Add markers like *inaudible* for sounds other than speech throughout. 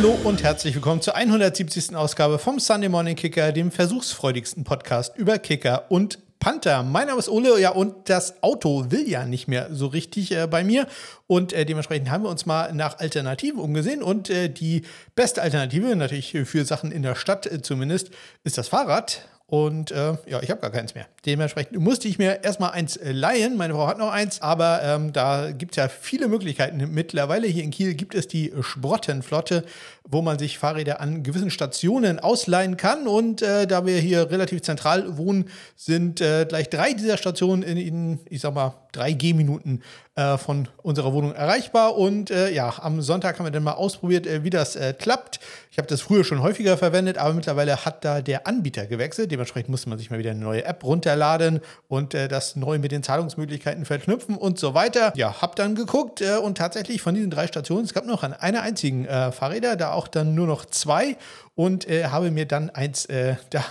Hallo und herzlich willkommen zur 170. Ausgabe vom Sunday Morning Kicker, dem versuchsfreudigsten Podcast über Kicker und Panther. Mein Name ist Ole, ja, und das Auto will ja nicht mehr so richtig äh, bei mir. Und äh, dementsprechend haben wir uns mal nach Alternativen umgesehen. Und äh, die beste Alternative, natürlich für Sachen in der Stadt äh, zumindest, ist das Fahrrad. Und äh, ja, ich habe gar keins mehr. Dementsprechend musste ich mir erstmal eins äh, leihen. Meine Frau hat noch eins, aber ähm, da gibt es ja viele Möglichkeiten. Mittlerweile hier in Kiel gibt es die Sprottenflotte, wo man sich Fahrräder an gewissen Stationen ausleihen kann. Und äh, da wir hier relativ zentral wohnen, sind äh, gleich drei dieser Stationen in, in ich sag mal, drei Gehminuten äh, von unserer Wohnung erreichbar. Und äh, ja, am Sonntag haben wir dann mal ausprobiert, äh, wie das äh, klappt. Ich habe das früher schon häufiger verwendet, aber mittlerweile hat da der Anbieter gewechselt. Dementsprechend musste man sich mal wieder eine neue App runterladen und äh, das neu mit den Zahlungsmöglichkeiten verknüpfen und so weiter. Ja, habe dann geguckt äh, und tatsächlich von diesen drei Stationen, es gab noch an einer einzigen Fahrräder, da auch dann nur noch zwei und habe mir dann eins da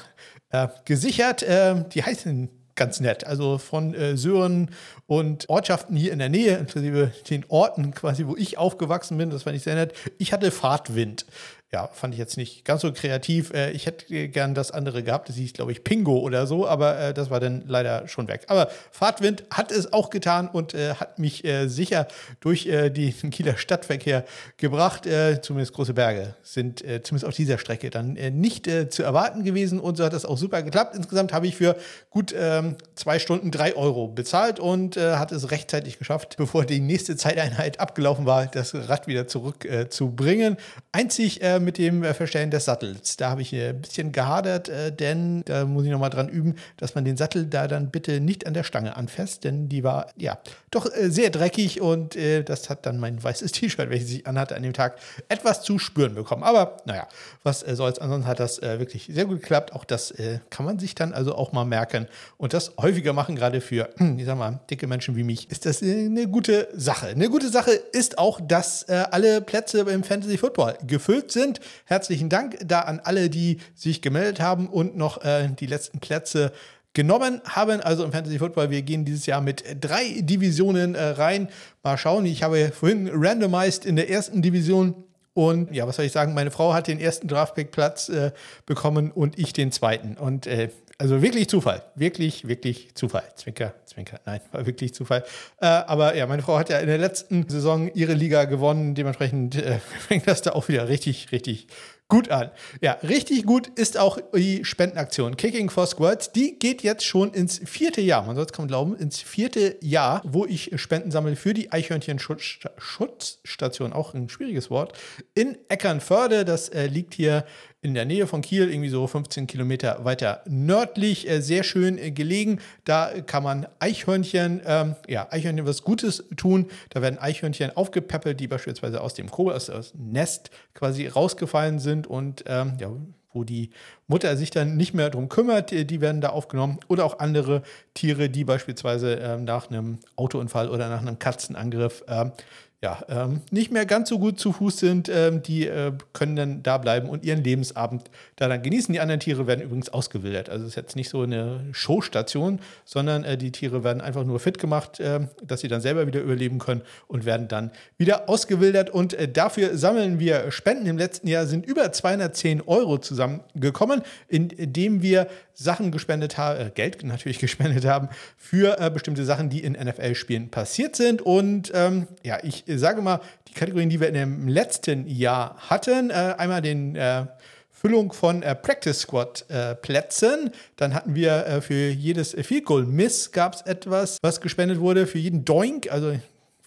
gesichert. die heißen ganz nett. Also von äh, Sören und Ortschaften hier in der Nähe, inklusive den Orten quasi, wo ich aufgewachsen bin, das fand ich sehr nett. Ich hatte Fahrtwind ja, fand ich jetzt nicht ganz so kreativ. Äh, ich hätte gern das andere gehabt, das hieß, glaube ich, Pingo oder so, aber äh, das war dann leider schon weg. Aber Fahrtwind hat es auch getan und äh, hat mich äh, sicher durch äh, den *laughs* Kieler Stadtverkehr gebracht. Äh, zumindest große Berge sind zumindest auf dieser Strecke dann nicht zu erwarten gewesen und so hat das auch super geklappt. Insgesamt habe ich für gut ähm, zwei Stunden drei Euro bezahlt und hat es rechtzeitig geschafft, bevor die nächste Zeiteinheit abgelaufen war, das Rad wieder zurückzubringen. Einzig äh, mit dem äh, Verstellen des Sattels. Da habe ich ein bisschen gehadert, äh, denn da muss ich nochmal dran üben, dass man den Sattel da dann bitte nicht an der Stange anfasst, denn die war ja doch sehr dreckig und das hat dann mein weißes *laughs* T-Shirt, welches ich anhatte an dem Tag, etwas zu spüren bekommen. Aber naja, was soll's. Ansonsten hat das wirklich sehr gut geklappt. Auch das kann man sich dann also auch mal merken und das häufiger machen, gerade für, *clears throat* ich sag mal, dicke Menschen wie mich, ist das eine gute Sache. Eine gute Sache ist auch, dass alle Plätze im Fantasy Football gefüllt sind sind. Herzlichen Dank da an alle, die sich gemeldet haben und noch äh, die letzten Plätze genommen haben. Also im Fantasy Football, wir gehen dieses Jahr mit drei Divisionen äh, rein. Mal schauen, ich habe vorhin randomized in der ersten Division und ja, was soll ich sagen? Meine Frau hat den ersten Draftpick-Platz äh, bekommen und ich den zweiten. Und äh, also wirklich Zufall. Wirklich, wirklich Zufall. Zwinker, Zwinker. Nein, war wirklich Zufall. Äh, aber ja, meine Frau hat ja in der letzten Saison ihre Liga gewonnen. Dementsprechend äh, *laughs* fängt das da auch wieder richtig, richtig gut an. Ja, richtig gut ist auch die Spendenaktion Kicking for Squads. Die geht jetzt schon ins vierte Jahr. Man soll es kaum glauben, ins vierte Jahr, wo ich Spenden sammle für die Eichhörnchen-Schutzstation. Auch ein schwieriges Wort. In Eckernförde. Das äh, liegt hier in der Nähe von Kiel, irgendwie so 15 Kilometer weiter nördlich, äh, sehr schön äh, gelegen. Da kann man Eichhörnchen, ähm, ja, Eichhörnchen was Gutes tun. Da werden Eichhörnchen aufgepäppelt, die beispielsweise aus dem Kohl, aus, dem Nest quasi rausgefallen sind und ähm, ja, wo die Mutter sich dann nicht mehr darum kümmert, die werden da aufgenommen. Oder auch andere Tiere, die beispielsweise ähm, nach einem Autounfall oder nach einem Katzenangriff ähm, ja, ähm, nicht mehr ganz so gut zu Fuß sind, ähm, die äh, können dann da bleiben und ihren Lebensabend da dann genießen. Die anderen Tiere werden übrigens ausgewildert. Also es ist jetzt nicht so eine Showstation, sondern äh, die Tiere werden einfach nur fit gemacht, äh, dass sie dann selber wieder überleben können und werden dann wieder ausgewildert. Und äh, dafür sammeln wir Spenden. Im letzten Jahr sind über 210 Euro zusammengekommen, indem wir Sachen gespendet haben, äh, Geld *laughs* natürlich gespendet haben für äh, bestimmte Sachen, die in NFL-Spielen passiert sind. Und ähm, ja, ich sage mal, die Kategorien, die wir dem letzten Jahr hatten, äh, einmal den äh, Füllung von äh, Practice Squad äh, Plätzen. Dann hatten wir äh, für jedes Field Goal Miss gab es etwas, was gespendet wurde. Für jeden Doink, also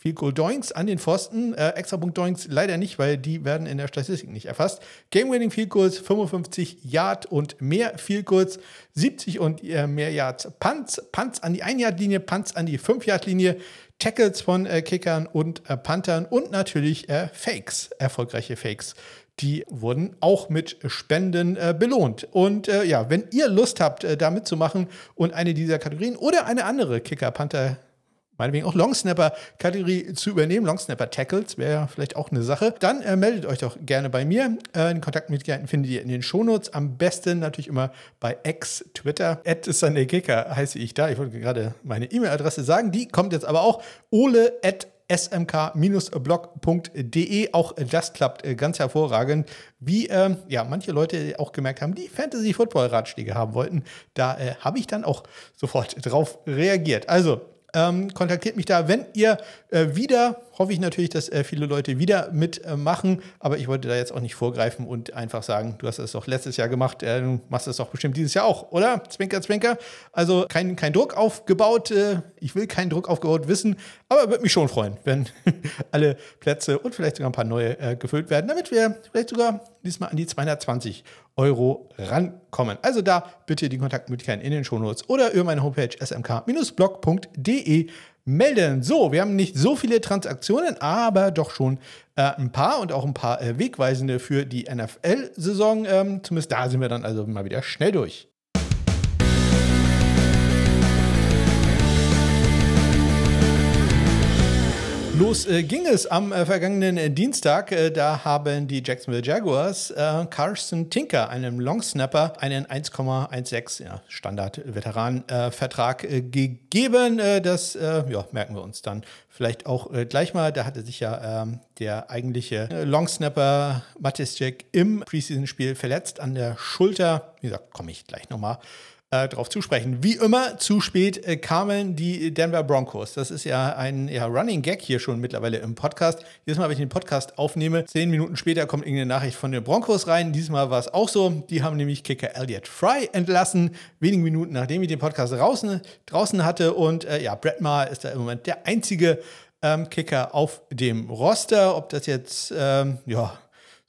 Field Goal Doinks an den Pfosten. Äh, Extrapunkt Doinks leider nicht, weil die werden in der Statistik nicht erfasst. Game Winning Field Goals 55 Yard und mehr Field Goals 70 und äh, mehr Yards Punts, Punts an die 1 Yard Linie, Punts an die 5 Yard Linie. Tackles von äh, Kickern und äh, Panthern und natürlich äh, Fakes, erfolgreiche Fakes. Die wurden auch mit Spenden äh, belohnt. Und äh, ja, wenn ihr Lust habt, äh, da mitzumachen und eine dieser Kategorien oder eine andere Kicker-Panther meinetwegen auch Longsnapper-Kategorie zu übernehmen. Longsnapper-Tackles wäre ja vielleicht auch eine Sache. Dann äh, meldet euch doch gerne bei mir. Äh, den Kontaktmöglichkeiten findet ihr in den Shownotes. Am besten natürlich immer bei X, Twitter. At Kicker heiße ich da. Ich wollte gerade meine E-Mail-Adresse sagen. Die kommt jetzt aber auch. Ole at smk-blog.de. Auch das klappt äh, ganz hervorragend. Wie ähm, ja, manche Leute auch gemerkt haben, die Fantasy-Football-Ratschläge haben wollten, da äh, habe ich dann auch sofort drauf reagiert. Also, ähm, kontaktiert mich da, wenn ihr äh, wieder, hoffe ich natürlich, dass äh, viele Leute wieder mitmachen, äh, aber ich wollte da jetzt auch nicht vorgreifen und einfach sagen, du hast es doch letztes Jahr gemacht, äh, du machst es doch bestimmt dieses Jahr auch, oder? Zwinker, Zwinker. Also kein, kein Druck aufgebaut, äh, ich will keinen Druck aufgebaut wissen, aber würde mich schon freuen, wenn *laughs* alle Plätze und vielleicht sogar ein paar neue äh, gefüllt werden, damit wir vielleicht sogar diesmal an die 220 Euro rankommen. Also da bitte die Kontaktmöglichkeiten in den Shownotes oder über meine Homepage smk-blog.de melden. So, wir haben nicht so viele Transaktionen, aber doch schon äh, ein paar und auch ein paar äh, Wegweisende für die NFL-Saison. Ähm, zumindest da sind wir dann also mal wieder schnell durch. Los äh, ging es am äh, vergangenen äh, Dienstag. Äh, da haben die Jacksonville Jaguars äh, Carson Tinker, einem Longsnapper, einen 1,16 ja, Standard-Veteran-Vertrag äh, gegeben. das ja, merken wir uns dann vielleicht auch gleich mal. Da hatte sich ja ähm, der eigentliche Longsnapper Matis Jack im Preseason-Spiel verletzt an der Schulter. Wie gesagt, komme ich gleich nochmal äh, darauf zu. Wie immer, zu spät äh, kamen die Denver Broncos. Das ist ja ein ja, Running Gag hier schon mittlerweile im Podcast. Jedes Mal, wenn ich den Podcast aufnehme, zehn Minuten später kommt irgendeine Nachricht von den Broncos rein. Diesmal war es auch so. Die haben nämlich Kicker Elliott Fry entlassen, wenige Minuten nachdem ich den Podcast draußen, draußen hatte. Und äh, ja, Brett Maher ist da im Moment der einzige ähm, Kicker auf dem Roster. Ob das jetzt, ähm, ja,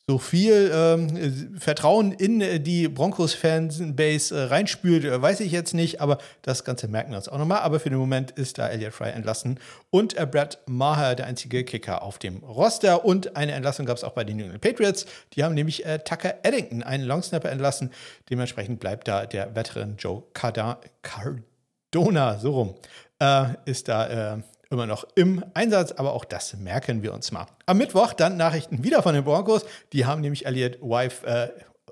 so viel ähm, Vertrauen in äh, die Broncos-Fanbase äh, reinspült, äh, weiß ich jetzt nicht, aber das Ganze merken wir uns auch nochmal. Aber für den Moment ist da Elliot Fry entlassen und äh, Brad Maher der einzige Kicker auf dem Roster. Und eine Entlassung gab es auch bei den New England Patriots. Die haben nämlich äh, Tucker Eddington, einen Longsnapper, entlassen. Dementsprechend bleibt da der Veteran Joe Cardona, Cardona so rum, äh, ist da immer noch im Einsatz, aber auch das merken wir uns mal. Am Mittwoch dann Nachrichten wieder von den Broncos. Die haben nämlich Elliot Wife, äh,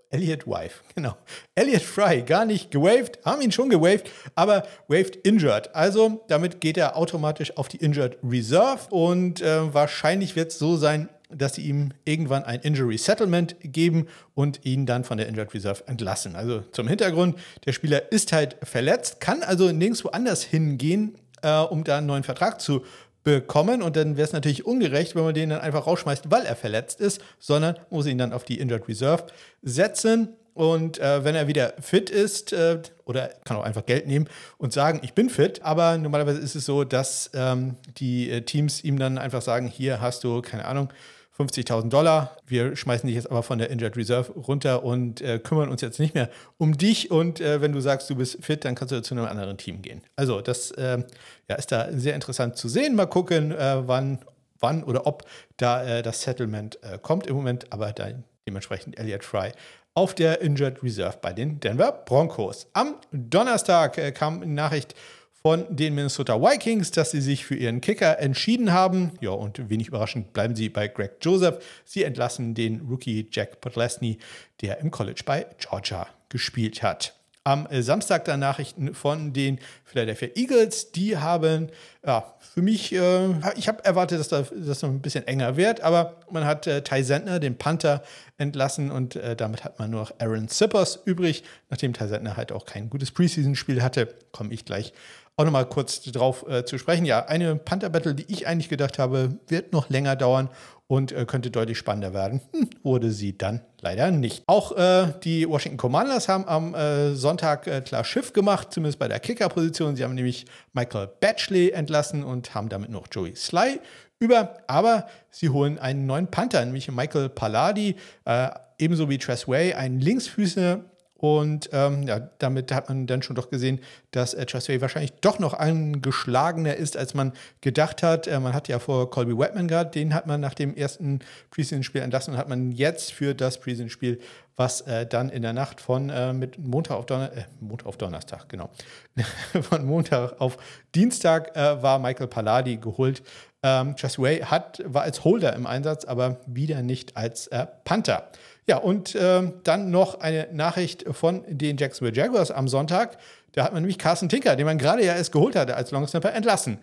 Elliot Wife, *laughs* genau. Elliot Fry, gar nicht gewaved, haben ihn schon gewaved, aber waved injured. Also damit geht er automatisch auf die Injured Reserve und äh, wahrscheinlich wird es so sein, dass sie ihm irgendwann ein Injury Settlement geben und ihn dann von der Injured Reserve entlassen. Also zum Hintergrund, der Spieler ist halt verletzt, kann also nirgendwo anders hingehen äh, um da einen neuen Vertrag zu bekommen. Und dann wäre es natürlich ungerecht, wenn man den dann einfach rausschmeißt, weil er verletzt ist, sondern muss ihn dann auf die Injured Reserve setzen. Und äh, wenn er wieder fit ist, äh, oder kann auch einfach Geld nehmen und sagen, ich bin fit, aber normalerweise ist es so, dass ähm, die äh, Teams ihm dann einfach sagen, hier hast du, keine Ahnung, 50.000 Dollar. Wir schmeißen dich jetzt aber von der Injured Reserve runter und äh, kümmern uns jetzt nicht mehr um dich. Und äh, wenn du sagst, du bist fit, dann kannst du zu einem anderen Team gehen. Also das äh, ja, ist da sehr interessant zu sehen. Mal gucken, äh, wann, wann oder ob da äh, das Settlement äh, kommt im Moment. Aber da dementsprechend Elliot Fry auf der Injured Reserve bei den Denver Broncos. Am Donnerstag kam eine Nachricht von den Minnesota Vikings, dass sie sich für ihren Kicker entschieden haben. Ja, und wenig überraschend bleiben sie bei Greg Joseph. Sie entlassen den Rookie Jack Podlesny, der im College bei Georgia gespielt hat. Am Samstag dann Nachrichten von den Philadelphia Eagles. Die haben, ja, für mich, äh, ich habe erwartet, dass das, noch ein bisschen enger wird, aber man hat äh, Ty Sentner, den Panther, entlassen und äh, damit hat man nur noch Aaron Sippers übrig. Nachdem Ty Sentner halt auch kein gutes Preseason-Spiel hatte, komme ich gleich auch nochmal kurz drauf äh, zu sprechen. Ja, eine Panther-Battle, die ich eigentlich gedacht habe, wird noch länger dauern und äh, könnte deutlich spannender werden. Hm, wurde sie dann leider nicht. Auch äh, die Washington Commanders haben am äh, Sonntag äh, klar Schiff gemacht, zumindest bei der Kicker-Position. Sie haben nämlich Michael Batchley entlassen und haben damit noch Joey Sly über. Aber sie holen einen neuen Panther, nämlich Michael Palladi, äh, ebenso wie Tress Way, einen Linksfüßer und ähm, ja, damit hat man dann schon doch gesehen, dass äh, Trustway wahrscheinlich doch noch angeschlagener ist, als man gedacht hat. Äh, man hat ja vor Colby Wetman gehabt, den hat man nach dem ersten Preseason-Spiel entlassen und hat man jetzt für das Preseason-Spiel, was äh, dann in der Nacht von äh, mit Montag auf, Donner äh, Montag auf Donnerstag, genau, *laughs* von Montag auf Dienstag äh, war Michael Palladi geholt. Ähm, Trustway hat, war als Holder im Einsatz, aber wieder nicht als Panther. Ja, und äh, dann noch eine Nachricht von den Jacksonville Jaguars am Sonntag. Da hat man nämlich Carson Tinker, den man gerade ja erst geholt hatte als Longsnapper, entlassen.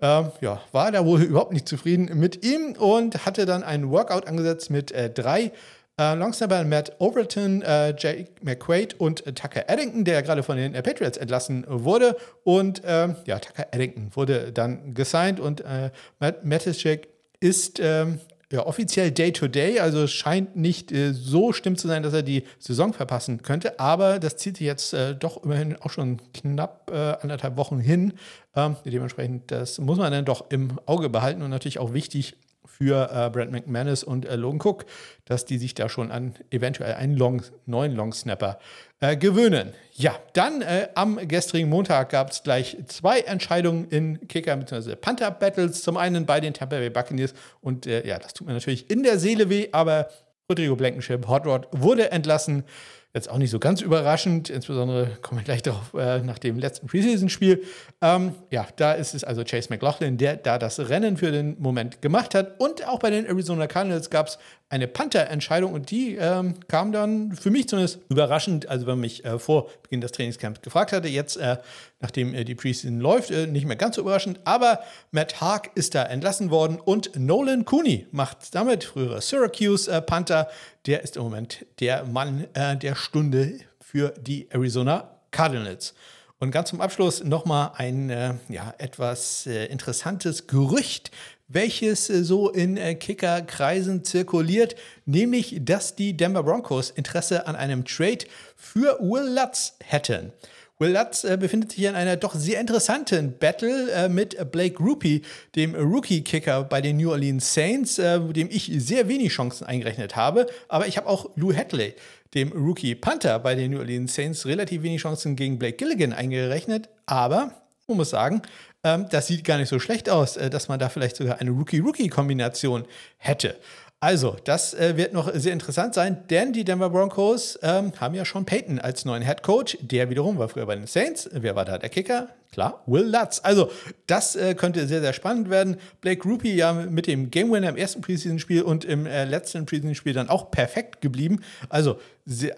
Ähm, ja, war da wohl überhaupt nicht zufrieden mit ihm und hatte dann einen Workout angesetzt mit äh, drei äh, Longsnapper Matt Overton, äh, Jake McQuaid und äh, Tucker Eddington, der gerade von den äh, Patriots entlassen wurde. Und ähm, ja, Tucker Eddington wurde dann gesigned und äh, Matt Matischek ist ähm, ja, offiziell Day-to-Day, -Day, also scheint nicht äh, so stimmt zu sein, dass er die Saison verpassen könnte, aber das zieht sich jetzt äh, doch immerhin auch schon knapp äh, anderthalb Wochen hin. Ähm, dementsprechend, das muss man dann doch im Auge behalten und natürlich auch wichtig für äh, Brent McManus und äh, Logan Cook, dass die sich da schon an eventuell einen Long, neuen Long Snapper äh, gewöhnen. Ja, dann äh, am gestrigen Montag gab es gleich zwei Entscheidungen in Kicker- bzw. Panther-Battles. Zum einen bei den Tampa Bay Buccaneers und äh, ja, das tut mir natürlich in der Seele weh, aber Rodrigo Blankenship, Hot Rod, wurde entlassen. Jetzt auch nicht so ganz überraschend, insbesondere kommen wir gleich darauf äh, nach dem letzten Preseason-Spiel. Ähm, ja, da ist es also Chase McLaughlin, der da das Rennen für den Moment gemacht hat. Und auch bei den Arizona Cardinals gab es eine Panther-Entscheidung und die ähm, kam dann für mich zumindest überraschend, also wenn man mich äh, vor Beginn des Trainingscamps gefragt hatte, jetzt äh, nachdem äh, die Preseason läuft, äh, nicht mehr ganz so überraschend, aber Matt Haag ist da entlassen worden und Nolan Cooney macht damit frühere Syracuse äh, Panther, der ist im Moment der Mann äh, der Stunde für die Arizona Cardinals. Und ganz zum Abschluss nochmal ein äh, ja, etwas äh, interessantes Gerücht, welches äh, so in äh, Kicker-Kreisen zirkuliert, nämlich, dass die Denver Broncos Interesse an einem Trade für Will Lutz hätten. Will Lutz äh, befindet sich in einer doch sehr interessanten Battle mit Blake Rupi, dem Rookie-Kicker bei den New Orleans Saints, dem ich sehr wenig Chancen eingerechnet habe. Aber ich habe auch Lou Hadley, dem Rookie-Panther bei den New Orleans Saints, relativ wenig Chancen gegen Blake Gilligan eingerechnet. Aber man muss sagen, das sieht gar nicht so schlecht aus, äh, dass man da vielleicht sogar eine Rookie-Rookie-Kombination hätte. Also, das äh, wird noch sehr interessant sein, denn die Denver Broncos ähm, haben ja schon Peyton als neuen Head Coach. Der wiederum war früher bei den Saints. Wer war da der Kicker? Klar, Will Lutz. Also, das äh, könnte sehr, sehr spannend werden. Blake Rupi ja mit dem Game Winner im ersten Preseason-Spiel und im äh, letzten Preseason-Spiel dann auch perfekt geblieben. Also,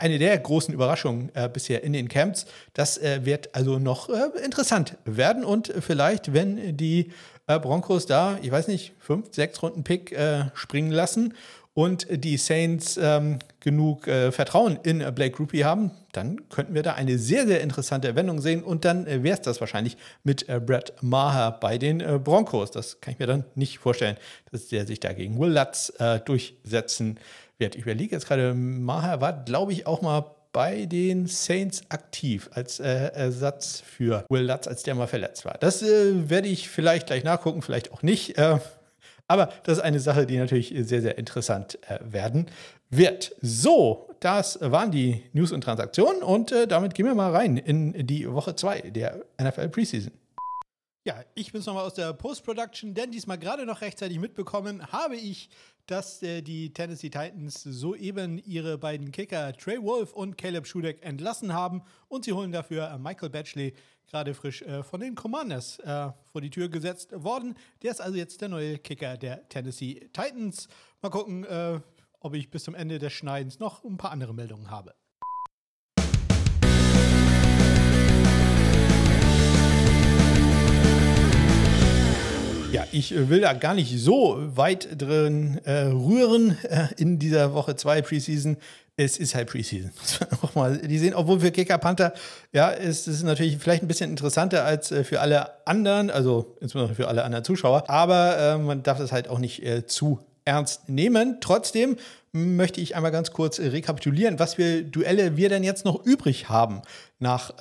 eine der großen Überraschungen äh, bisher in den Camps. Das äh, wird also noch äh, interessant werden und vielleicht, wenn die äh, Broncos da, ich weiß nicht, fünf, sechs Runden Pick äh, springen lassen und die Saints ähm, genug äh, Vertrauen in äh, Blake Rupi haben, dann könnten wir da eine sehr, sehr interessante Wendung sehen und dann äh, wäre es das wahrscheinlich mit äh, Brett Maher bei den äh, Broncos. Das kann ich mir dann nicht vorstellen, dass der sich dagegen Will Lutz durchsetzen wird. Ich überlege jetzt gerade, Maher war, glaube ich, auch mal bei den Saints aktiv als äh, Ersatz für Will Lutz, als der mal verletzt war. Das äh, werde ich vielleicht gleich nachgucken, vielleicht auch nicht. Äh, aber das ist eine Sache, die natürlich sehr, sehr interessant äh, werden wird. So, das waren die News und Transaktionen und äh, damit gehen wir mal rein in die Woche 2 der NFL Preseason. Ja, ich bin nochmal aus der Post-Production, denn diesmal gerade noch rechtzeitig mitbekommen habe ich dass äh, die Tennessee Titans soeben ihre beiden Kicker Trey Wolf und Caleb Schudeck entlassen haben und sie holen dafür äh, Michael Batchley gerade frisch äh, von den Commanders äh, vor die Tür gesetzt worden. Der ist also jetzt der neue Kicker der Tennessee Titans. Mal gucken, äh, ob ich bis zum Ende des Schneidens noch ein paar andere Meldungen habe. Ja, ich äh, will da gar nicht so weit drin äh, rühren äh, in dieser Woche 2 Preseason. Es ist halt Preseason. Nochmal, die sehen, obwohl für Kicker Panther, ja, ist es natürlich vielleicht ein bisschen interessanter als äh, für alle anderen, also insbesondere für alle anderen Zuschauer. Aber äh, man darf das halt auch nicht äh, zu ernst nehmen. Trotzdem möchte ich einmal ganz kurz rekapitulieren, was für Duelle wir denn jetzt noch übrig haben nach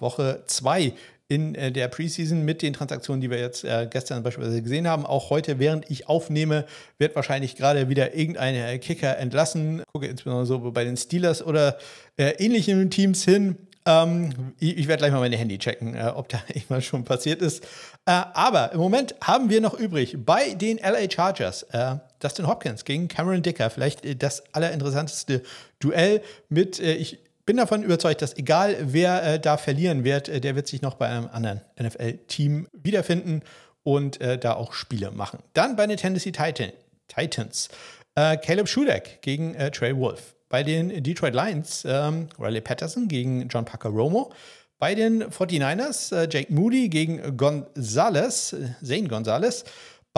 Woche 2 in äh, der Preseason mit den Transaktionen, die wir jetzt äh, gestern beispielsweise gesehen haben. Auch heute, während ich aufnehme, wird wahrscheinlich gerade wieder irgendein äh, Kicker entlassen. Gucke insbesondere so bei den Steelers oder äh, ähnlichen Teams hin. Ähm, ich, ich werde gleich mal meine Handy checken, äh, ob da *laughs* irgendwas schon passiert ist. Äh, aber im Moment haben wir noch übrig bei den LA Chargers Dustin Hopkins gegen Cameron Dicker. Vielleicht das allerinteressanteste Duell mit, ich bin davon überzeugt, dass egal wer äh, da verlieren wird, äh, der wird sich noch bei einem anderen NFL-Team wiederfinden und äh, da auch Spiele machen. Dann bei den Tennessee Titan, Titans. Äh, Caleb Schudeck gegen äh, Trey Wolf. Bei den Detroit Lions ähm, Riley Patterson gegen John Parker Romo. Bei den 49ers äh, Jake Moody gegen Gonzalez, Zane Gonzalez.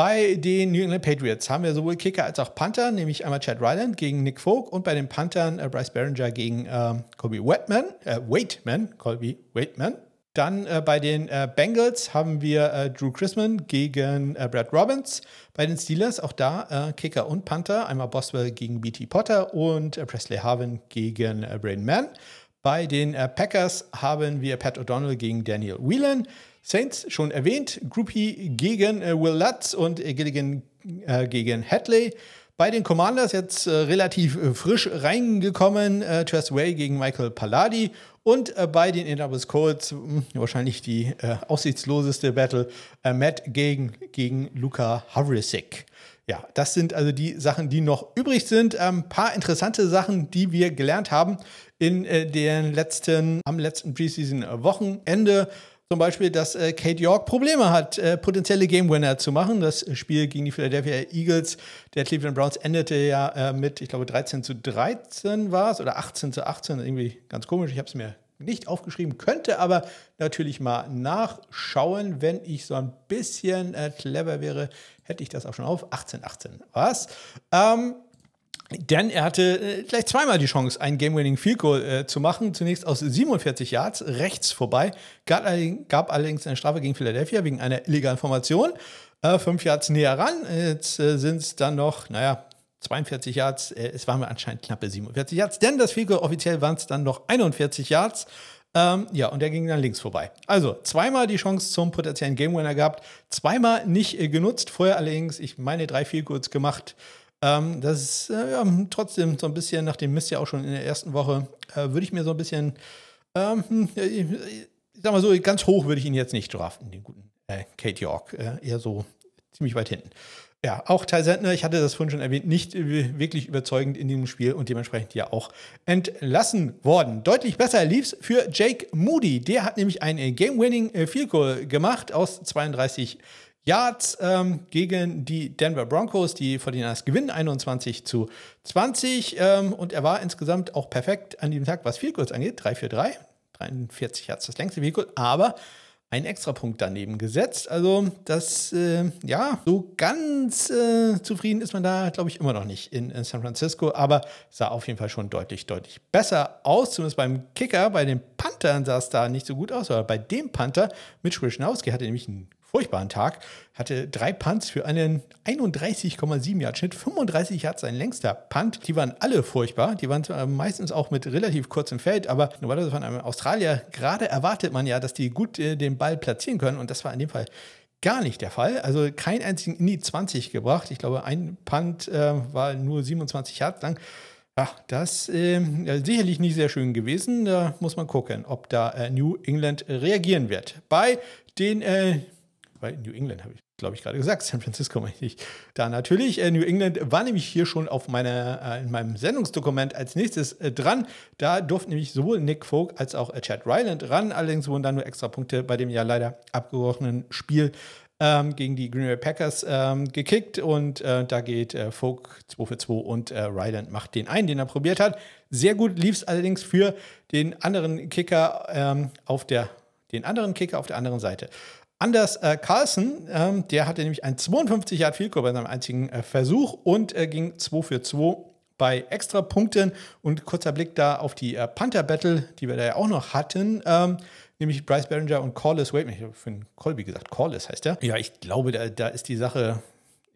Bei den New England Patriots haben wir sowohl Kicker als auch Panther, nämlich einmal Chad Ryland gegen Nick Folk und bei den Panthern äh, Bryce Behringer gegen äh, Colby Waitman, äh, Waitman, Colby Waitman. Dann äh, bei den äh, Bengals haben wir äh, Drew Chrisman gegen äh, Brad Robbins. Bei den Steelers auch da Kicker und Panther. Einmal Boswell gegen BT Potter und Presley Harvin gegen Braden Mann. Bei den Packers haben wir Pat O'Donnell gegen Daniel Whelan. Saints schon erwähnt. Groupie gegen Will Lutz und Gilligan gegen Hadley. Bei den Commanders jetzt äh, relativ äh, frisch reingekommen, äh, Tress Way gegen Michael Palladi und äh, bei den Indianapolis Colts hm, wahrscheinlich die äh, aussichtsloseste Battle, äh, Matt gegen, gegen Luca Havrisic. Ja, das sind also die Sachen, die noch übrig sind. Ein ähm, paar interessante Sachen, die wir gelernt haben in den letzten, am letzten Preseason-Wochenende. Zum Beispiel, dass äh, Kate York Probleme hat, äh, potenzielle Game Winner zu machen. Das Spiel gegen die Philadelphia Eagles der Cleveland Browns endete ja äh, mit, ich glaube, 13 zu 13 war es oder 18 zu 18. Irgendwie ganz komisch. Ich habe es mir nicht aufgeschrieben, könnte aber natürlich mal nachschauen. Wenn ich so ein bisschen äh, clever wäre, hätte ich das auch schon auf. 18, 18 war es. Ähm, denn er hatte äh, gleich zweimal die Chance, einen Game-Winning Field Goal äh, zu machen. Zunächst aus 47 Yards rechts vorbei. Gab, gab, allerdings eine Strafe gegen Philadelphia wegen einer illegalen Formation. Äh, fünf Yards näher ran. Jetzt äh, sind es dann noch, naja, 42 Yards. Äh, es waren anscheinend knappe 47 Yards. Denn das Field Goal offiziell waren es dann noch 41 Yards. Ähm, ja, und der ging dann links vorbei. Also zweimal die Chance zum potenziellen Game Winner gehabt, zweimal nicht äh, genutzt. Vorher allerdings, ich meine, drei Field Goals gemacht. Ähm, das ist äh, ja, trotzdem so ein bisschen, nach dem Mist ja auch schon in der ersten Woche, äh, würde ich mir so ein bisschen, ähm, hm, ich sag mal so, ganz hoch würde ich ihn jetzt nicht draften, den guten äh, Kate York. Äh, eher so ziemlich weit hinten. Ja, auch Ty Sentner, ich hatte das vorhin schon erwähnt, nicht wirklich überzeugend in diesem Spiel und dementsprechend ja auch entlassen worden. Deutlich besser lief es für Jake Moody. Der hat nämlich ein Game-Winning äh, Field Goal gemacht aus 32 Yards ähm, gegen die Denver Broncos. Die 49ers gewinnen 21 zu 20. Ähm, und er war insgesamt auch perfekt an diesem Tag, was Field Goals angeht. 3 für 3. 43 Yards das längste Field Goal. Aber einen Extrapunkt daneben gesetzt. Also das, äh, ja, so ganz äh, zufrieden ist man da, glaube ich, immer noch nicht in, in, San Francisco, aber sah auf jeden Fall schon deutlich, deutlich besser aus. Zumindest beim Kicker, bei den Panthern sah es da nicht so gut aus, aber bei dem Panther, Mitch Wischnowski, hatte nämlich einen furchtbaren Tag. Hatte drei Punts für einen 31,7 Yard Schnitt, 35 Yards sein längster Punt. Die waren alle furchtbar. Die waren meistens auch mit relativ kurzem Feld, aber normalerweise von einem Australier gerade erwartet man ja, dass die gut äh, den Ball platzieren können und das war in dem Fall gar nicht der Fall. Also kein einzigen in die 20 gebracht. Ich glaube, ein Punt äh, war nur 27 Yards lang. Ja, das äh, sicherlich nicht sehr schön gewesen. Da muss man gucken, ob da äh, New England reagieren wird. Bei den äh, bei New England habe ich, glaube ich, gerade gesagt, *laughs* San Francisco meine ich. Da natürlich, äh, New England war nämlich hier schon auf meiner, äh, in meinem Sendungsdokument als nächstes äh, dran. Da durften nämlich sowohl Nick Folk als auch äh, Chad Ryland ran. Allerdings wurden dann nur extra Punkte bei dem ja leider abgebrochenen Spiel ähm, gegen die Green Bay Packers ähm, gekickt und äh, da geht äh, Folk 2 für 2 und Ryland macht den einen, den er probiert hat. Sehr gut lief es allerdings für den anderen Kicker ähm, auf der den anderen Kicker auf der anderen Seite. Anders äh, Carlson, ähm, der hatte nämlich ein 52 Yard Field bei seinem einzigen äh, Versuch und äh, ging 2 für 2 bei extra Punkten. Und kurzer Blick da auf die äh, Panther Battle, die wir da ja auch noch hatten. Ähm, nämlich Bryce Behringer und Corliss Wait, ich habe für Colby gesagt, Corliss heißt der. Ja, ich glaube, da, da ist die Sache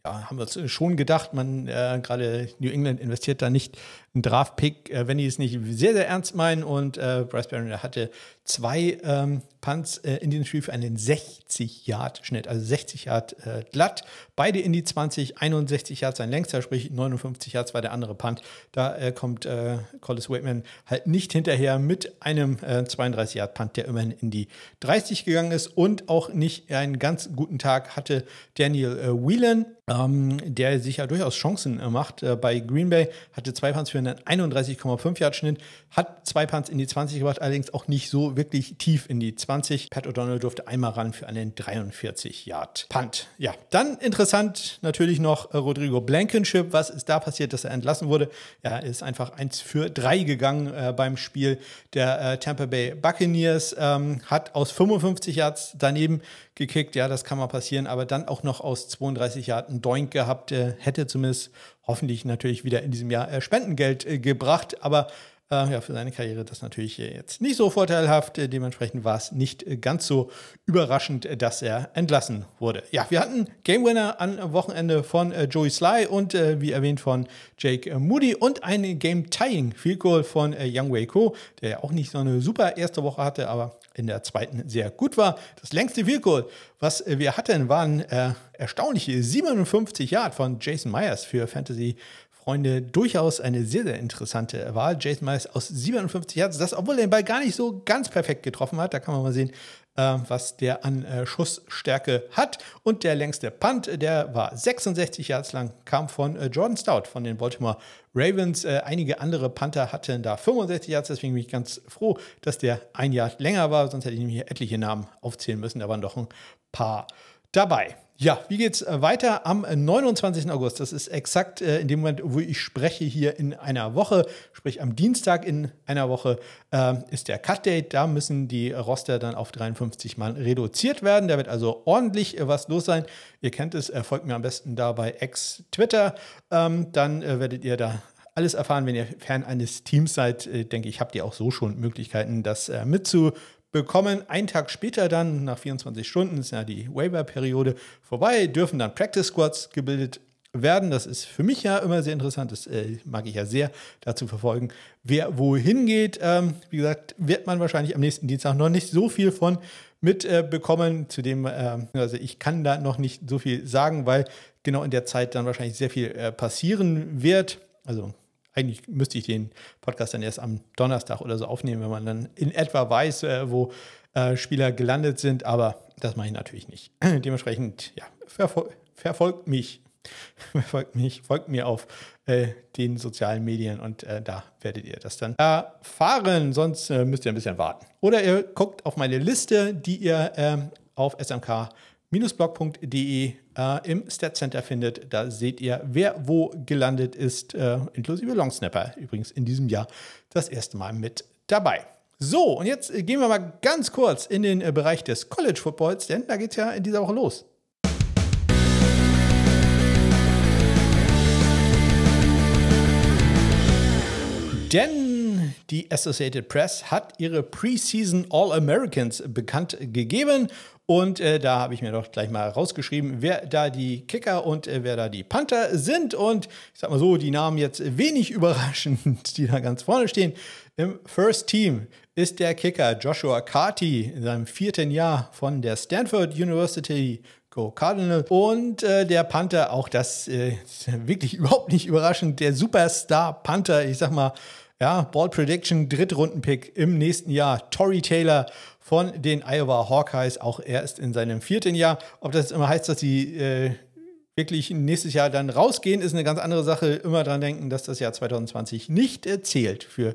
ja, haben wir uns schon gedacht, man äh, gerade New England investiert da nicht einen Draft-Pick, äh, wenn die es nicht sehr, sehr ernst meinen. Und äh, Bryce Barron hatte zwei ähm, Punts äh, in diesem Spiel für einen 60-Yard-Schnitt, also 60 Yard äh, glatt. Beide in die 20, 61 Yards sein längster, sprich 59 Yards war der andere Punt. Da äh, kommt äh, Collis Waitman halt nicht hinterher mit einem 32 Yard Punt, der immerhin in die 30 gegangen ist und auch nicht einen ganz guten Tag hatte Daniel Whelan, ähm, der sich ja durchaus Chancen macht bei Green Bay, hatte zwei Punts für einen 31,5 Yard Schnitt, hat zwei Punts in die 20 gebracht, allerdings auch nicht so wirklich tief in die 20. Pat O'Donnell durfte einmal ran für einen 43 Yard Punt. Ja, dann interessant natürlich noch äh, Rodrigo Blankenship. Was ist da passiert, dass er entlassen wurde? Er ist einfach 1 für 3 gegangen äh, beim Spiel der äh, Tampa Bay Buccaneers, ähm, hat aus 55 Yards daneben gekickt. Ja, das kann mal passieren, aber dann auch noch aus 32 Yards einen Doink gehabt, äh, hätte zumindest hoffentlich natürlich wieder in diesem Jahr äh, Spendengeld äh, gebracht, aber äh, ja, für seine Karriere das natürlich äh, jetzt nicht so vorteilhaft. Äh, dementsprechend war es nicht äh, ganz so überraschend, dass er entlassen wurde. Ja, wir hatten Game Winner am Wochenende von Joey Sly und wie erwähnt von Jake Moody und ein Game Tying Field Goal von Young Wei Ko, der ja auch nicht so eine super erste Woche hatte, aber in der zweiten sehr gut war. Das längste Field Goal, was wir hatten, waren äh, erstaunliche 57 Yard von Jason Myers für Fantasy Freunde, durchaus eine sehr, sehr interessante Wahl. Jason Myers aus 57 Yards, das, obwohl er den Ball gar nicht so ganz perfekt getroffen hat. Da kann man mal sehen, äh, was der an äh, Schussstärke hat. Und der längste Punt, der war 66 Yards lang, kam von äh, Jordan Stout von den Baltimore Ravens. Äh, einige andere Panther hatten da 65 Yards, deswegen bin ich ganz froh, dass der ein Jahr länger war. Sonst hätte ich nämlich hier etliche Namen aufzählen müssen. Da waren doch ein paar dabei. Ja, wie geht's äh, weiter? Am 29. August, das ist exakt äh, in dem Moment, wo ich spreche, hier in einer Woche, sprich am Dienstag in einer Woche, äh, ist der Cut-Date. Da müssen die Roster dann auf 53 Mann reduziert werden. Da wird also ordentlich äh, was los sein. Ihr kennt es, äh, folgt mir am besten da bei X-Twitter. Ähm, dann äh, werdet ihr da alles erfahren, wenn ihr Fan eines Teams seid. denke ich, habt ihr auch so schon Möglichkeiten, das mitzu bekommen einen Tag später dann, nach 24 Stunden, ist ja die Waiver-Periode vorbei, dürfen dann Practice Squads gebildet werden. Das ist für mich ja immer sehr interessant. Das äh, mag ich ja sehr dazu verfolgen. Wer wohin geht, ähm, wie gesagt, wird man wahrscheinlich am nächsten Dienstag noch nicht so viel von mitbekommen. Äh, Zudem, äh, also ich kann da noch nicht so viel sagen, weil genau in der Zeit dann wahrscheinlich sehr viel äh, passieren wird. Also eigentlich müsste ich den Podcast dann erst am Donnerstag oder so aufnehmen, wenn man dann in etwa weiß, äh, wo äh, Spieler gelandet sind, aber das mache ich natürlich nicht. *clears throat* Dementsprechend, ja, verfol verfolgt mich, *laughs* verfolgt mich, folgt mir auf äh, den sozialen Medien und äh, da werdet ihr das dann erfahren, sonst äh, müsst ihr ein bisschen warten. Oder ihr guckt auf meine Liste, die ihr ähm, auf SMK blog.de äh, im Stat Center findet. Da seht ihr, wer wo gelandet ist, äh, inklusive Longsnapper. Übrigens in diesem Jahr das erste Mal mit dabei. So, und jetzt gehen wir mal ganz kurz in den äh, Bereich des College Footballs, denn da geht es ja in dieser Woche los. Denn die Associated Press hat ihre Preseason All-Americans bekannt gegeben und äh, da habe ich mir doch gleich mal rausgeschrieben, wer da die Kicker und äh, wer da die Panther sind. Und ich sag mal so, die Namen jetzt wenig *laughs* überraschend, die da ganz vorne stehen. Im First Team ist der Kicker Joshua Carty in seinem vierten Jahr von der Stanford University Cardinal. Und äh, der Panther, auch das äh, wirklich *laughs* überhaupt nicht überraschend, der Superstar Panther, ich sag mal, ja, Ball Prediction, Drittrundenpick im nächsten Jahr, Tory Taylor von den Iowa Hawkeyes. Auch er ist in seinem vierten Jahr. Ob das immer heißt, dass sie äh, wirklich nächstes Jahr dann rausgehen, ist eine ganz andere Sache. Immer dran denken, dass das Jahr 2020 nicht zählt für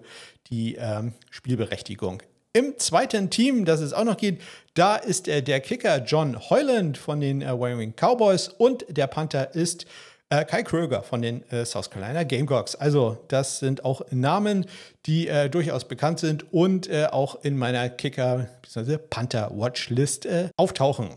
die ähm, Spielberechtigung. Im zweiten Team, das es auch noch geht, da ist äh, der Kicker John Hoyland von den äh, Wyoming Cowboys und der Panther ist äh, Kai Kröger von den äh, South Carolina Gamecocks. Also, das sind auch Namen, die äh, durchaus bekannt sind und äh, auch in meiner Kicker- bzw. Panther-Watchlist äh, auftauchen.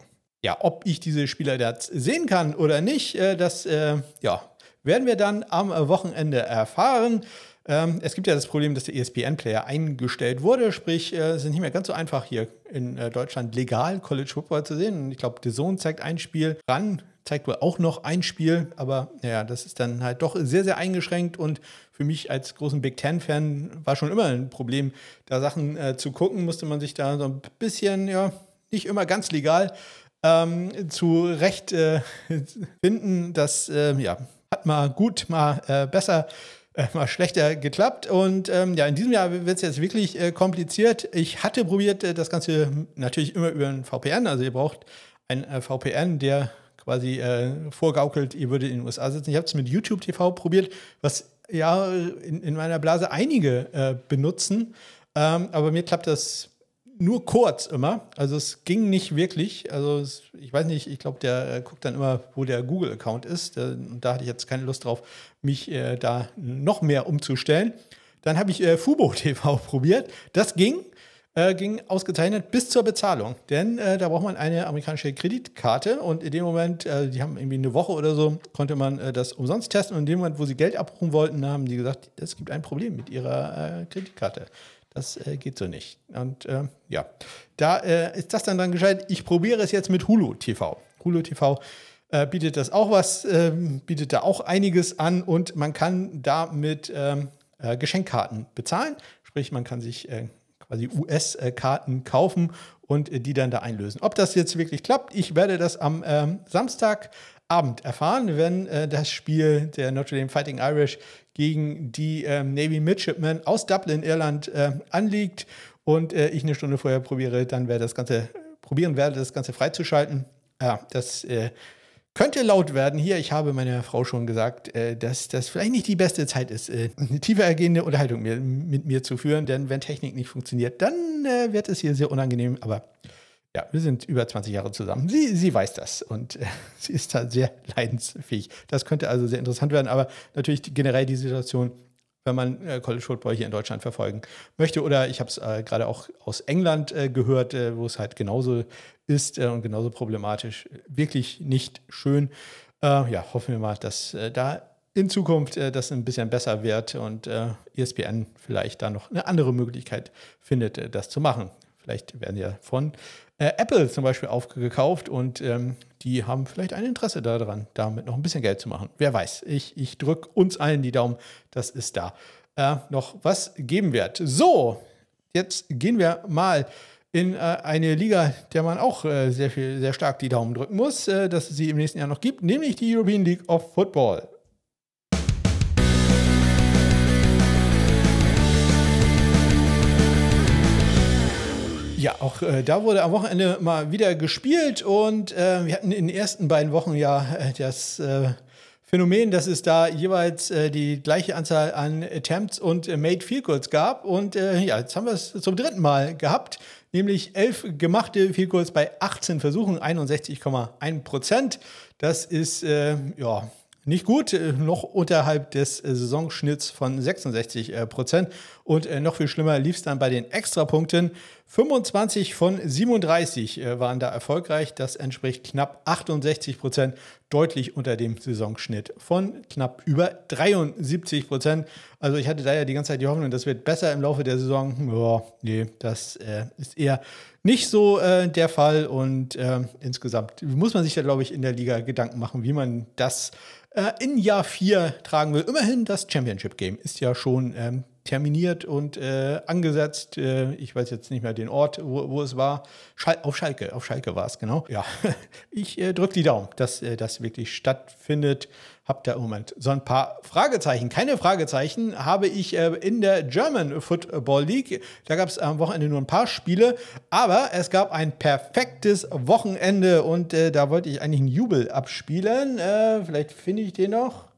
Ja, ob ich diese Spieler jetzt sehen kann oder nicht, äh, das ja, werden wir dann am Wochenende erfahren. Ähm, es gibt ja das Problem, dass der ESPN-Player eingestellt wurde, sprich, es ist nicht mehr ganz so einfach hier in Deutschland legal College Football zu sehen. Ich glaube, The Zone zeigt ein Spiel ran, zeigt wohl auch noch ein Spiel, aber ja, das ist dann halt doch sehr, sehr eingeschränkt und für mich als großen Big Ten-Fan war schon immer ein Problem, da Sachen äh, zu gucken, musste man sich da so ein bisschen, ja, nicht immer ganz legal ähm, zurecht äh, *laughs* finden. Das, äh, ja, hat mal gut, mal äh, besser äh, mal schlechter geklappt. Und ähm, ja, in diesem Jahr wird es jetzt wirklich äh, kompliziert. Ich hatte probiert, äh, das Ganze natürlich immer über ein VPN. Also ihr braucht ein äh, VPN, der quasi äh, vorgaukelt, ihr würdet in den USA sitzen. Ich habe es mit YouTube TV probiert, was ja in, in meiner Blase einige äh, benutzen. Ähm, aber mir klappt das nur kurz immer. Also es ging nicht wirklich. Also es, ich weiß nicht, ich glaube, der äh, guckt dann immer, wo der Google-Account ist. und da hatte ich jetzt keine Lust drauf, mich äh, da noch mehr umzustellen. Dann habe ich äh, Fubo TV probiert. Das ging. Äh, ging ausgezeichnet bis zur Bezahlung. Denn äh, da braucht man eine amerikanische Kreditkarte und in dem Moment, äh, die haben irgendwie eine Woche oder so, konnte man äh, das umsonst testen und in dem Moment, wo sie Geld abrufen wollten, haben die gesagt, es gibt ein Problem mit ihrer äh, Kreditkarte. Das geht so nicht. Und ja, da ist das dann dann gescheit. Ich probiere es jetzt mit Hulu TV. Hulu TV bietet das auch was, ähm, bietet da auch einiges an und man kann da mit ähm, äh, Geschenkkarten bezahlen. Sprich, man kann sich äh, quasi US-Karten kaufen und die dann da einlösen. Ob das jetzt wirklich klappt, ich werde das am ähm, Samstagabend erfahren, wenn das Spiel der Notre Dame Fighting Irish gegen die ähm, Navy Midshipmen aus Dublin, Irland äh, anliegt und äh, ich eine Stunde vorher probiere, dann werde das Ganze probieren werde, das Ganze freizuschalten. Ja, das äh, könnte laut werden hier. Ich habe meiner Frau schon gesagt, äh, dass das vielleicht nicht die beste Zeit ist, äh, eine tiefer ergehende Unterhaltung mit, mit mir zu führen, denn wenn Technik nicht funktioniert, dann äh, wird es hier sehr unangenehm. Aber ja, wir sind über 20 Jahre zusammen. Sie, sie weiß das und äh, *laughs* sie ist da sehr leidensfähig. Das könnte also sehr interessant werden, aber natürlich generell die Situation, wenn man äh, College Football hier in Deutschland verfolgen möchte. Oder ich habe es äh, gerade auch aus England äh, gehört, äh, wo es halt genauso ist äh, und genauso problematisch. Wirklich nicht schön. ja, hoffen wir mal, dass da in Zukunft das ein bisschen besser wird und ESPN vielleicht da noch eine andere Möglichkeit findet, das zu machen. Vielleicht werden ja von äh, Apple zum Beispiel aufgekauft und ähm, die haben vielleicht ein Interesse daran, damit noch ein bisschen Geld zu machen. Wer weiß. Ich, ich drücke uns allen die Daumen, dass es da äh, noch was geben wird. So, jetzt gehen wir mal in äh, eine Liga, der man auch äh, sehr viel, sehr stark die Daumen drücken muss, äh, dass es sie im nächsten Jahr noch gibt, nämlich die European League of Football. Ja, auch äh, da wurde am Wochenende mal wieder gespielt und äh, wir hatten in den ersten beiden Wochen ja äh, das äh, Phänomen, dass es da jeweils äh, die gleiche Anzahl an Attempts und äh, Made Field Goals gab und ja, jetzt haben wir es zum dritten Mal gehabt, nämlich elf gemachte Field Goals bei 18 Versuchen, 61,1 Prozent. Das ist ja nicht gut, äh, noch unterhalb des äh, Saisonschnitts von 66 äh, Prozent. Und noch viel schlimmer lief es dann bei den Extrapunkten. 25 von 37 waren da erfolgreich. Das entspricht knapp 68 Prozent, deutlich unter dem Saisonschnitt von knapp über 73 Prozent. Also ich hatte da ja die ganze Zeit die Hoffnung, das wird besser im Laufe der Saison. Ja, nee, das äh, ist eher nicht so äh, der Fall. Und äh, insgesamt muss man sich da, glaube ich, in der Liga Gedanken machen, wie man das äh, in Jahr 4 tragen will. Immerhin das Championship Game ist ja schon ähm, terminiert und äh, angesetzt. Äh, ich weiß jetzt nicht mehr den Ort, wo, wo es war. Schal auf Schalke, auf Schalke war es, genau. Ja, *laughs* ich äh, drücke die Daumen, dass äh, das wirklich stattfindet. Habt ihr im Moment so ein paar Fragezeichen. Keine Fragezeichen habe ich äh, in der German Football League. Da gab es am Wochenende nur ein paar Spiele, aber es gab ein perfektes Wochenende und äh, da wollte ich eigentlich einen Jubel abspielen. vielleicht finde ich den noch.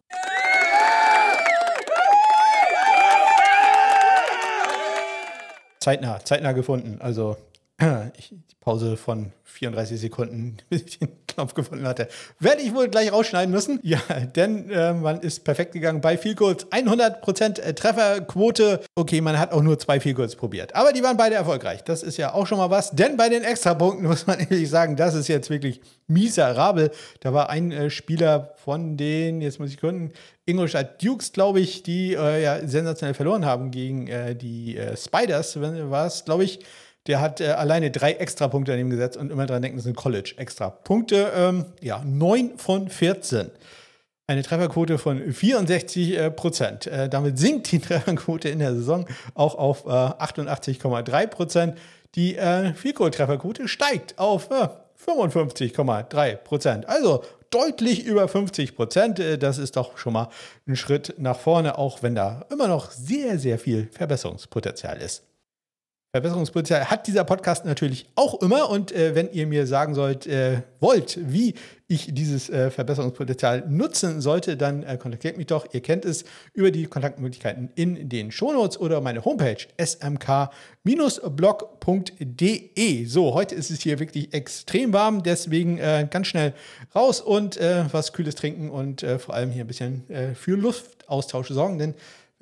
Zeitnah, zeitnah gefunden. Also *clears throat* ich, die Pause von 34 Sekunden, *laughs* Knopf gefunden hatte, werde ich wohl gleich rausschneiden müssen. Ja, denn äh, man ist perfekt gegangen bei Field Goals. 100% äh, Trefferquote. Okay, man hat auch nur zwei Field Goals probiert. Aber die waren beide erfolgreich. Das ist ja auch schon mal was. Denn bei den Extrapunkten *laughs* muss man ehrlich sagen, das ist jetzt wirklich miserabel. Da war ein äh, Spieler von den, jetzt muss ich gründen, Ingolstadt Dukes, glaube ich, die äh, ja sensationell verloren haben gegen äh, die äh, Spiders, war es, glaube ich. Der hat äh, alleine drei Extrapunkte daneben gesetzt und immer dran denken, das sind College-Extra-Punkte. Ähm, ja, 9 von 14. Eine Trefferquote von 64 äh, Prozent. Äh, damit sinkt die *laughs* Trefferquote in der Saison auch auf 88,3 Prozent. Die äh, Vielkohl-Trefferquote steigt auf 55,3 Prozent. Also deutlich über 50 Prozent. Äh, das ist doch schon mal ein Schritt nach vorne, auch wenn da immer noch sehr, sehr viel Verbesserungspotenzial ist. Verbesserungspotenzial hat dieser Podcast natürlich auch immer. Und äh, wenn ihr mir sagen sollt, äh, wollt, wie ich dieses äh, Verbesserungspotenzial nutzen sollte, dann äh, kontaktiert mich doch. Ihr kennt es über die Kontaktmöglichkeiten in den Shownotes oder meine Homepage smk-blog.de. So, heute ist es hier wirklich extrem warm, deswegen äh, ganz schnell raus und äh, was Kühles trinken und vor allem hier ein bisschen für Luftaustausch sorgen, denn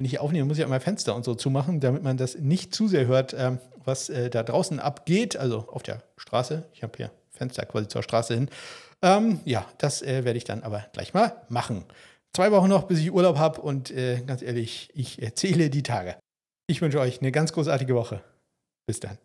wenn ich aufnehme, muss ich auch mal Fenster und so zumachen, damit man das nicht zu sehr hört, ähm, was äh, da draußen abgeht, also auf der Straße. Ich habe hier Fenster quasi zur Straße hin. Ähm, ja, das äh, werde ich dann aber gleich mal machen. Zwei Wochen noch, bis ich Urlaub habe und äh, ganz ehrlich, ich zähle die Tage. Ich wünsche euch eine ganz großartige Woche. Bis dann.